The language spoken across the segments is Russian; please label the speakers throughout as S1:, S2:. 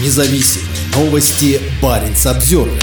S1: независим. Новости Баренц Обзервер.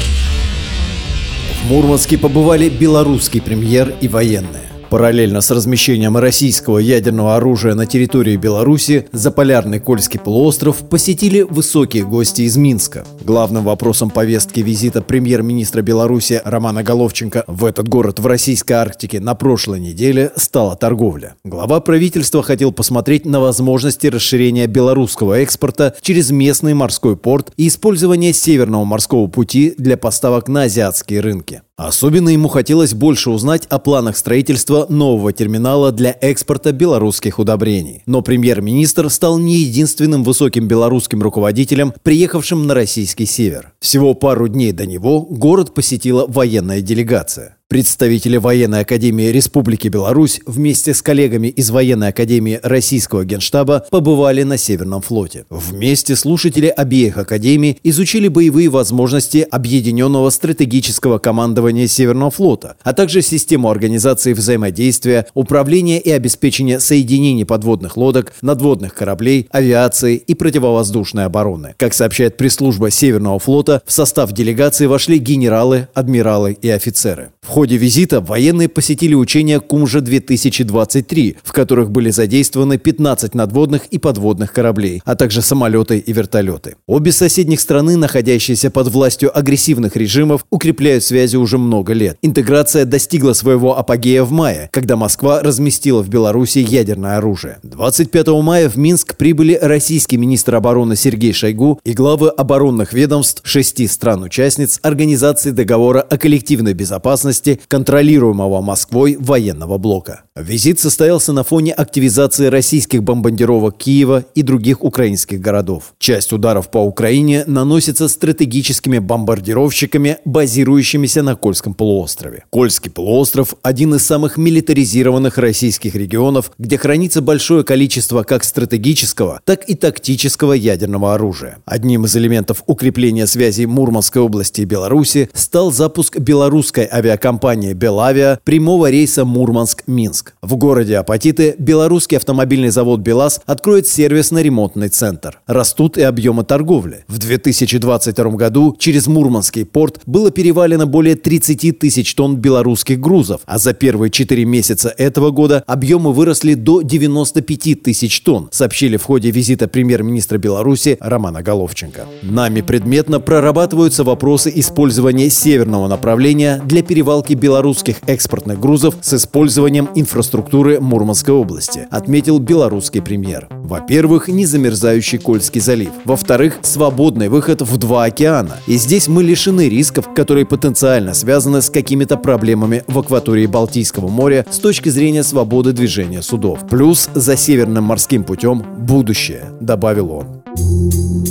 S1: В Мурманске побывали белорусский премьер и военные. Параллельно с размещением российского ядерного оружия на территории Беларуси, заполярный Кольский полуостров посетили высокие гости из Минска. Главным вопросом повестки визита премьер-министра Беларуси Романа Головченко в этот город в российской Арктике на прошлой неделе стала торговля. Глава правительства хотел посмотреть на возможности расширения белорусского экспорта через местный морской порт и использование Северного морского пути для поставок на азиатские рынки. Особенно ему хотелось больше узнать о планах строительства нового терминала для экспорта белорусских удобрений. Но премьер-министр стал не единственным высоким белорусским руководителем, приехавшим на российский север. Всего пару дней до него город посетила военная делегация. Представители Военной Академии Республики Беларусь вместе с коллегами из Военной Академии Российского Генштаба побывали на Северном флоте. Вместе слушатели обеих академий изучили боевые возможности Объединенного стратегического командования Северного флота, а также систему организации взаимодействия, управления и обеспечения соединений подводных лодок, надводных кораблей, авиации и противовоздушной обороны. Как сообщает пресс-служба Северного флота, в состав делегации вошли генералы, адмиралы и офицеры. В ходе визита военные посетили учения Кумжа-2023, в которых были задействованы 15 надводных и подводных кораблей, а также самолеты и вертолеты. Обе соседних страны, находящиеся под властью агрессивных режимов, укрепляют связи уже много лет. Интеграция достигла своего апогея в мае, когда Москва разместила в Беларуси ядерное оружие. 25 мая в Минск прибыли российский министр обороны Сергей Шойгу и главы оборонных ведомств шести стран-участниц Организации договора о коллективной безопасности безопасности контролируемого Москвой военного блока. Визит состоялся на фоне активизации российских бомбардировок Киева и других украинских городов. Часть ударов по Украине наносится стратегическими бомбардировщиками, базирующимися на Кольском полуострове. Кольский полуостров – один из самых милитаризированных российских регионов, где хранится большое количество как стратегического, так и тактического ядерного оружия. Одним из элементов укрепления связей Мурманской области и Беларуси стал запуск белорусской авиакомпании «Белавиа» прямого рейса Мурманск-Минск. В городе Апатиты белорусский автомобильный завод «БелАЗ» откроет сервисно-ремонтный центр. Растут и объемы торговли. В 2022 году через Мурманский порт было перевалено более 30 тысяч тонн белорусских грузов, а за первые 4 месяца этого года объемы выросли до 95 тысяч тонн, сообщили в ходе визита премьер-министра Беларуси Романа Головченко. Нами предметно прорабатываются вопросы использования северного направления для перевалки белорусских экспортных грузов с использованием инфраструктуры Мурманской области, отметил белорусский премьер. Во-первых, незамерзающий Кольский залив. Во-вторых, свободный выход в два океана. И здесь мы лишены рисков, которые потенциально связаны с какими-то проблемами в акватории Балтийского моря с точки зрения свободы движения судов. Плюс за Северным морским путем будущее, добавил он.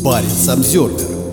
S1: Парень Самсервер